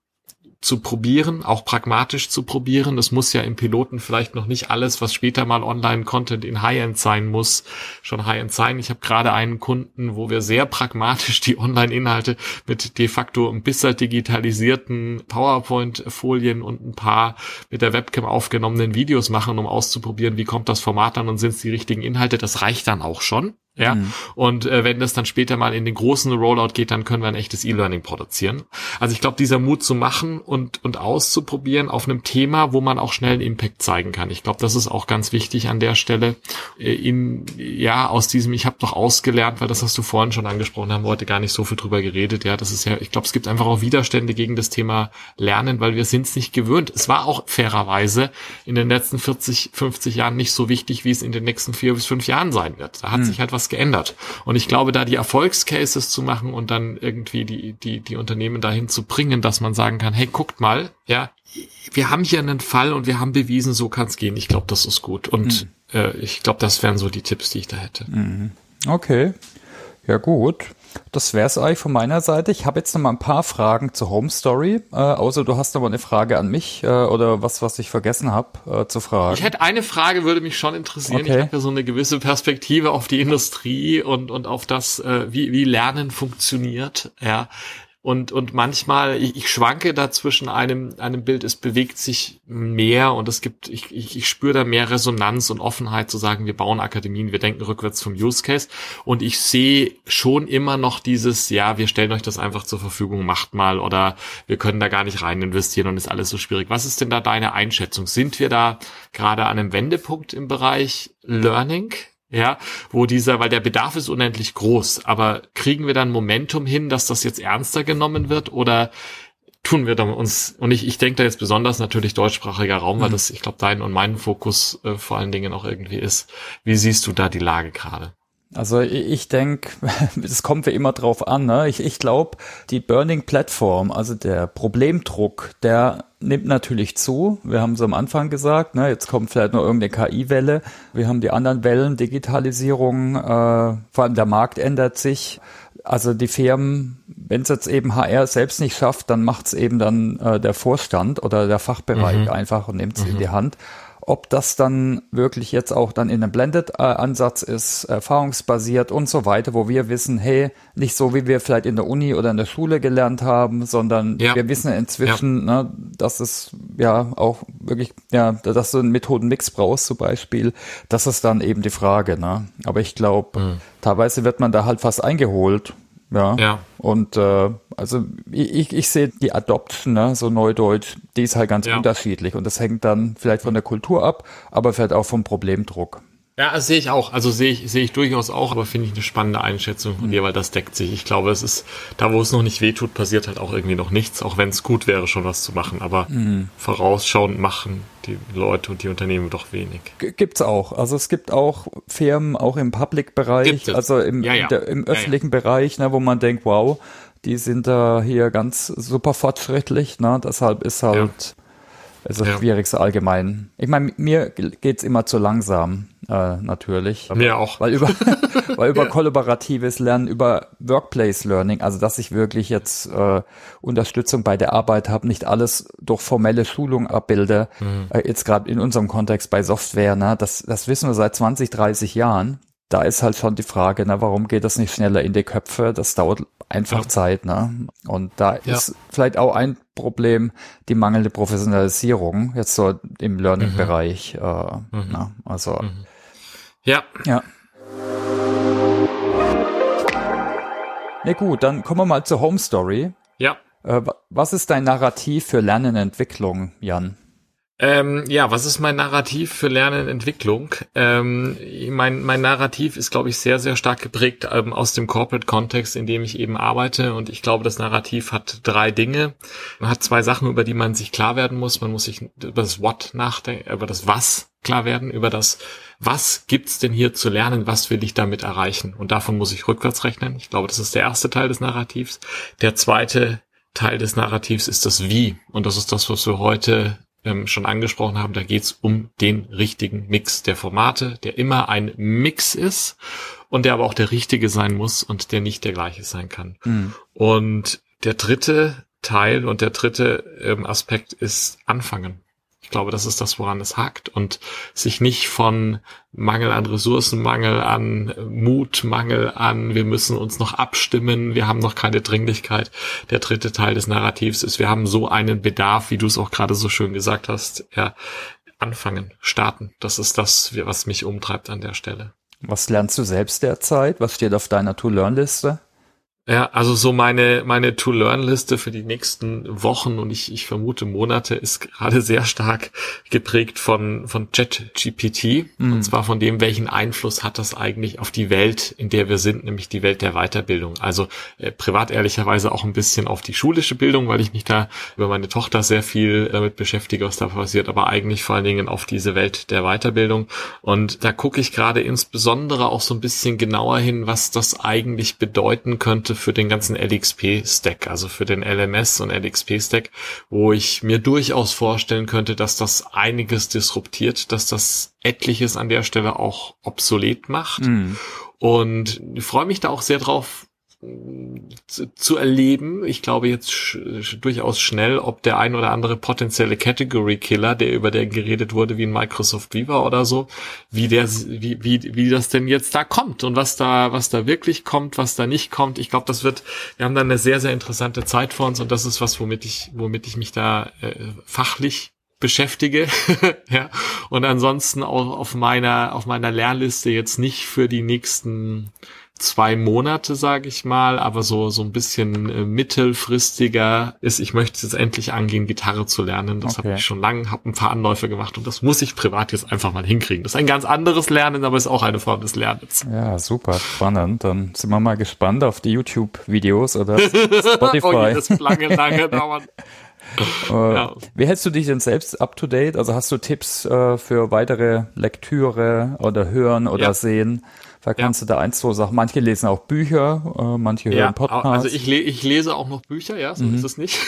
zu probieren, auch pragmatisch zu probieren. Es muss ja im Piloten vielleicht noch nicht alles, was später mal Online-Content in High-End sein muss, schon High-End sein. Ich habe gerade einen Kunden, wo wir sehr pragmatisch die Online-Inhalte mit de facto ein bisschen digitalisierten PowerPoint-Folien und ein paar mit der Webcam aufgenommenen Videos machen, um auszuprobieren, wie kommt das Format an und sind es die richtigen Inhalte. Das reicht dann auch schon. Ja, mhm. und äh, wenn das dann später mal in den großen Rollout geht, dann können wir ein echtes E-Learning produzieren. Also ich glaube, dieser Mut zu machen und und auszuprobieren auf einem Thema, wo man auch schnell einen Impact zeigen kann. Ich glaube, das ist auch ganz wichtig an der Stelle. Äh, in ja aus diesem, ich habe doch ausgelernt, weil das hast du vorhin schon angesprochen, haben wir heute gar nicht so viel drüber geredet. Ja, das ist ja, ich glaube, es gibt einfach auch Widerstände gegen das Thema Lernen, weil wir sind es nicht gewöhnt. Es war auch fairerweise in den letzten 40, 50 Jahren nicht so wichtig, wie es in den nächsten vier bis fünf Jahren sein wird. Da hat mhm. sich halt was geändert. Und ich glaube, da die Erfolgscases zu machen und dann irgendwie die, die, die Unternehmen dahin zu bringen, dass man sagen kann, hey, guckt mal, ja, wir haben hier einen Fall und wir haben bewiesen, so kann es gehen. Ich glaube, das ist gut. Und mhm. äh, ich glaube, das wären so die Tipps, die ich da hätte. Mhm. Okay. Ja, gut. Das wäre es eigentlich von meiner Seite. Ich habe jetzt noch mal ein paar Fragen zur Home Story. Äh, außer du hast aber eine Frage an mich äh, oder was, was ich vergessen habe äh, zu fragen. Ich hätte eine Frage, würde mich schon interessieren. Okay. Ich habe ja so eine gewisse Perspektive auf die Industrie und, und auf das, äh, wie, wie Lernen funktioniert. Ja, und, und manchmal, ich, ich schwanke da zwischen einem, einem Bild, es bewegt sich mehr und es gibt, ich, ich, ich spüre da mehr Resonanz und Offenheit zu sagen, wir bauen Akademien, wir denken rückwärts vom Use Case. Und ich sehe schon immer noch dieses, ja, wir stellen euch das einfach zur Verfügung, macht mal oder wir können da gar nicht rein investieren und ist alles so schwierig. Was ist denn da deine Einschätzung? Sind wir da gerade an einem Wendepunkt im Bereich Learning? Ja, wo dieser, weil der Bedarf ist unendlich groß, aber kriegen wir dann Momentum hin, dass das jetzt ernster genommen wird oder tun wir da uns, und ich, ich denke da jetzt besonders natürlich deutschsprachiger Raum, weil mhm. das, ich glaube, dein und mein Fokus äh, vor allen Dingen auch irgendwie ist. Wie siehst du da die Lage gerade? Also ich denke, es kommt wie immer drauf an. Ne? Ich, ich glaube, die Burning Platform, also der Problemdruck, der nimmt natürlich zu. Wir haben es am Anfang gesagt, ne? jetzt kommt vielleicht noch irgendeine KI-Welle. Wir haben die anderen Wellen, Digitalisierung, äh, vor allem der Markt ändert sich. also die Firmen, wenn es jetzt eben HR selbst nicht schafft, dann macht es eben dann äh, der Vorstand oder der Fachbereich mhm. einfach und nimmt es mhm. in die Hand. Ob das dann wirklich jetzt auch dann in einem Blended-Ansatz ist, erfahrungsbasiert und so weiter, wo wir wissen, hey, nicht so wie wir vielleicht in der Uni oder in der Schule gelernt haben, sondern ja. wir wissen inzwischen, ja. ne, dass es ja auch wirklich, ja, dass du einen Methodenmix brauchst zum Beispiel. Das ist dann eben die Frage. Ne? Aber ich glaube, mhm. teilweise wird man da halt fast eingeholt ja. ja. Und äh, also ich, ich sehe die Adoption, ne, so neudeutsch, die ist halt ganz ja. unterschiedlich. Und das hängt dann vielleicht von der Kultur ab, aber vielleicht auch vom Problemdruck. Ja, das sehe ich auch. Also sehe ich, sehe ich durchaus auch, aber finde ich eine spannende Einschätzung von dir, weil das deckt sich. Ich glaube, es ist, da wo es noch nicht wehtut, passiert halt auch irgendwie noch nichts, auch wenn es gut wäre, schon was zu machen. Aber mhm. vorausschauend machen die Leute und die Unternehmen doch wenig. Gibt's auch. Also es gibt auch Firmen, auch im Public-Bereich, also im, ja, ja. Der, im öffentlichen ja, Bereich, ne, wo man denkt, wow, die sind da hier ganz super fortschrittlich. Ne? Deshalb ist halt es ist ja. schwierig so allgemein. Ich meine, mir geht's immer zu langsam, äh, natürlich. Mir auch. Weil über, weil über kollaboratives Lernen, über Workplace Learning, also dass ich wirklich jetzt äh, Unterstützung bei der Arbeit habe, nicht alles durch formelle Schulung abbilde, mhm. äh, jetzt gerade in unserem Kontext bei Software, ne, das, das wissen wir seit 20, 30 Jahren da ist halt schon die Frage, ne, warum geht das nicht schneller in die Köpfe? Das dauert einfach ja. Zeit, ne? Und da ja. ist vielleicht auch ein Problem die mangelnde Professionalisierung jetzt so im Learning-Bereich. Mhm. Äh, mhm. Na, also mhm. ja, ja. Na gut, dann kommen wir mal zur Home Story. Ja. Äh, was ist dein Narrativ für Lernenentwicklung, Jan? Ähm, ja, was ist mein Narrativ für Lernen und Entwicklung? Ähm, mein, mein Narrativ ist, glaube ich, sehr, sehr stark geprägt ähm, aus dem Corporate-Kontext, in dem ich eben arbeite. Und ich glaube, das Narrativ hat drei Dinge. Man hat zwei Sachen, über die man sich klar werden muss. Man muss sich über das What nachdenken, über das Was klar werden, über das was gibt's denn hier zu lernen, was will ich damit erreichen? Und davon muss ich rückwärts rechnen. Ich glaube, das ist der erste Teil des Narrativs. Der zweite Teil des Narrativs ist das Wie. Und das ist das, was wir heute ähm, schon angesprochen haben, da geht's um den richtigen Mix der Formate, der immer ein Mix ist und der aber auch der richtige sein muss und der nicht der gleiche sein kann. Mhm. Und der dritte Teil und der dritte ähm, Aspekt ist Anfangen. Ich glaube, das ist das, woran es hakt und sich nicht von Mangel an Ressourcen, Mangel an Mut, Mangel an, wir müssen uns noch abstimmen, wir haben noch keine Dringlichkeit. Der dritte Teil des Narrativs ist, wir haben so einen Bedarf, wie du es auch gerade so schön gesagt hast, ja, anfangen, starten. Das ist das, was mich umtreibt an der Stelle. Was lernst du selbst derzeit? Was steht auf deiner To-Learn-Liste? Ja, also so meine, meine To-Learn-Liste für die nächsten Wochen und ich, ich vermute Monate ist gerade sehr stark geprägt von, von ChatGPT. Mhm. Und zwar von dem, welchen Einfluss hat das eigentlich auf die Welt, in der wir sind, nämlich die Welt der Weiterbildung. Also äh, privat ehrlicherweise auch ein bisschen auf die schulische Bildung, weil ich mich da über meine Tochter sehr viel damit beschäftige, was da passiert, aber eigentlich vor allen Dingen auf diese Welt der Weiterbildung. Und da gucke ich gerade insbesondere auch so ein bisschen genauer hin, was das eigentlich bedeuten könnte für den ganzen LXP-Stack, also für den LMS und LXP-Stack, wo ich mir durchaus vorstellen könnte, dass das einiges disruptiert, dass das etliches an der Stelle auch obsolet macht. Mhm. Und ich freue mich da auch sehr drauf, zu, zu erleben. Ich glaube jetzt sch durchaus schnell, ob der ein oder andere potenzielle Category Killer, der über den geredet wurde, wie ein Microsoft Viva oder so, wie der, wie, wie, wie das denn jetzt da kommt und was da, was da wirklich kommt, was da nicht kommt. Ich glaube, das wird, wir haben da eine sehr, sehr interessante Zeit vor uns und das ist was, womit ich, womit ich mich da äh, fachlich beschäftige, ja, und ansonsten auch auf meiner, auf meiner Lehrliste jetzt nicht für die nächsten zwei Monate, sage ich mal, aber so so ein bisschen äh, mittelfristiger ist, ich möchte jetzt endlich angehen, Gitarre zu lernen. Das okay. habe ich schon lange, habe ein paar Anläufe gemacht und das muss ich privat jetzt einfach mal hinkriegen. Das ist ein ganz anderes Lernen, aber ist auch eine Form des Lernens. Ja, super spannend. Dann sind wir mal gespannt auf die YouTube-Videos oder Spotify. oh, das lange, lange dauern. Äh, ja. Wie hältst du dich denn selbst up to date? Also hast du Tipps äh, für weitere Lektüre oder Hören oder ja. Sehen? Vielleicht kannst du da eins, zwei Sachen. Manche lesen auch Bücher, äh, manche hören Podcasts. Also ich, le ich lese auch noch Bücher, ja, so mhm. ist es nicht.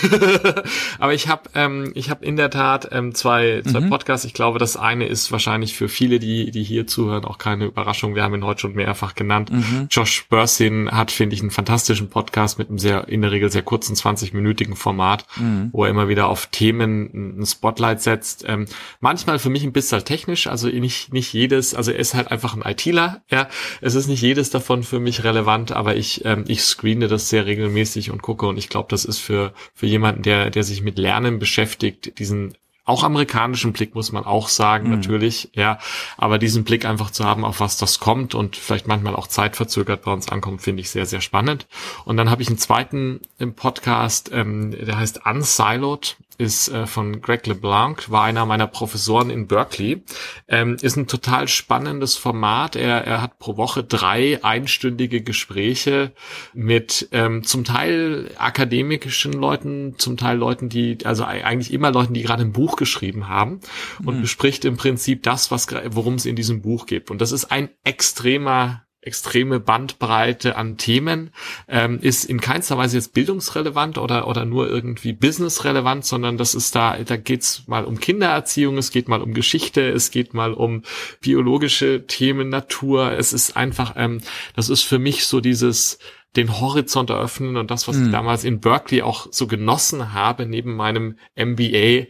Aber ich habe ähm, ich habe in der Tat ähm, zwei, zwei mhm. Podcasts. Ich glaube, das eine ist wahrscheinlich für viele, die die hier zuhören, auch keine Überraschung. Wir haben ihn heute schon mehrfach genannt. Mhm. Josh Bursin hat, finde ich, einen fantastischen Podcast mit einem sehr in der Regel sehr kurzen 20-minütigen Format, mhm. wo er immer wieder auf Themen ein Spotlight setzt. Ähm, manchmal für mich ein bisschen technisch, also nicht nicht jedes, also er ist halt einfach ein ITler, ja. Es ist nicht jedes davon für mich relevant, aber ich ähm, ich screene das sehr regelmäßig und gucke und ich glaube, das ist für für jemanden, der der sich mit Lernen beschäftigt, diesen auch amerikanischen Blick muss man auch sagen, mhm. natürlich, ja. Aber diesen Blick einfach zu haben, auf was das kommt und vielleicht manchmal auch zeitverzögert bei uns ankommt, finde ich sehr, sehr spannend. Und dann habe ich einen zweiten im Podcast, ähm, der heißt Unsiloed ist äh, von Greg LeBlanc, war einer meiner Professoren in Berkeley. Ähm, ist ein total spannendes Format. Er, er hat pro Woche drei einstündige Gespräche mit ähm, zum Teil akademischen Leuten, zum Teil Leuten, die, also eigentlich immer Leuten, die gerade ein Buch geschrieben haben und mhm. bespricht im Prinzip das, was worum es in diesem Buch geht. Und das ist ein extremer extreme Bandbreite an Themen, ähm, ist in keinster Weise jetzt bildungsrelevant oder, oder nur irgendwie businessrelevant, sondern das ist da, da geht's mal um Kindererziehung, es geht mal um Geschichte, es geht mal um biologische Themen, Natur. Es ist einfach, ähm, das ist für mich so dieses, den Horizont eröffnen und das, was mhm. ich damals in Berkeley auch so genossen habe, neben meinem MBA,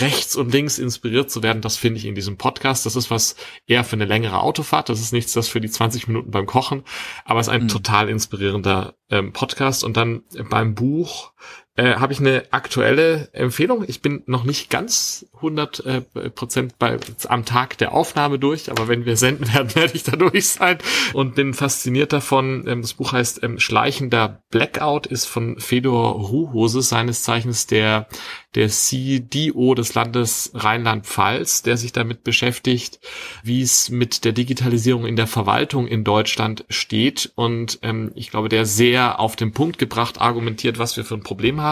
rechts und links inspiriert zu werden, das finde ich in diesem Podcast. Das ist was eher für eine längere Autofahrt. Das ist nichts, das für die 20 Minuten beim Kochen, aber es ist ein mhm. total inspirierender ähm, Podcast. Und dann beim Buch äh, habe ich eine aktuelle Empfehlung. Ich bin noch nicht ganz 100 äh, Prozent bei, am Tag der Aufnahme durch, aber wenn wir senden werden, werde ich da durch sein und bin fasziniert davon. Ähm, das Buch heißt ähm, Schleichender Blackout, ist von Fedor Ruhose, seines Zeichens der der CDO des Landes Rheinland-Pfalz, der sich damit beschäftigt, wie es mit der Digitalisierung in der Verwaltung in Deutschland steht. Und ähm, ich glaube, der sehr auf den Punkt gebracht argumentiert, was wir für ein Problem haben.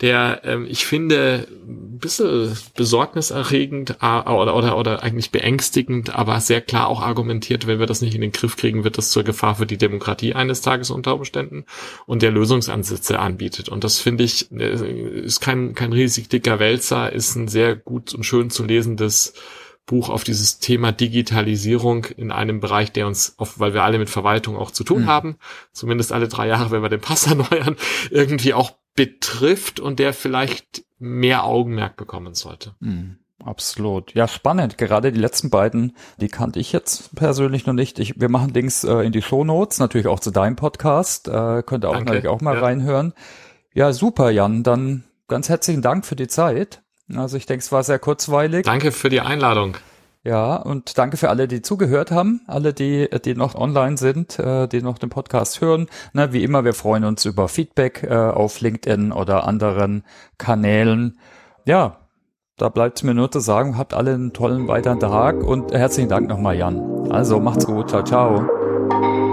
Der, ähm, ich finde, ein bisschen besorgniserregend äh, oder, oder, oder eigentlich beängstigend, aber sehr klar auch argumentiert, wenn wir das nicht in den Griff kriegen, wird das zur Gefahr für die Demokratie eines Tages unter Umständen und der Lösungsansätze anbietet. Und das finde ich, äh, ist kein, kein riesig dicker Wälzer, ist ein sehr gut und schön zu lesendes Buch auf dieses Thema Digitalisierung in einem Bereich, der uns, auf, weil wir alle mit Verwaltung auch zu tun mhm. haben, zumindest alle drei Jahre, wenn wir den Pass erneuern, irgendwie auch betrifft und der vielleicht mehr Augenmerk bekommen sollte. Mhm. Absolut. Ja, spannend. Gerade die letzten beiden, die kannte ich jetzt persönlich noch nicht. Ich, wir machen Links äh, in die Show Notes, natürlich auch zu deinem Podcast. Äh, könnt ihr auch natürlich auch mal ja. reinhören. Ja, super, Jan. Dann ganz herzlichen Dank für die Zeit. Also ich denke, es war sehr kurzweilig. Danke für die Einladung. Ja, und danke für alle, die zugehört haben, alle, die, die noch online sind, äh, die noch den Podcast hören. Na, wie immer, wir freuen uns über Feedback äh, auf LinkedIn oder anderen Kanälen. Ja, da bleibt mir nur zu sagen, habt alle einen tollen weiteren Tag und herzlichen Dank nochmal, Jan. Also macht's gut, ciao, ciao.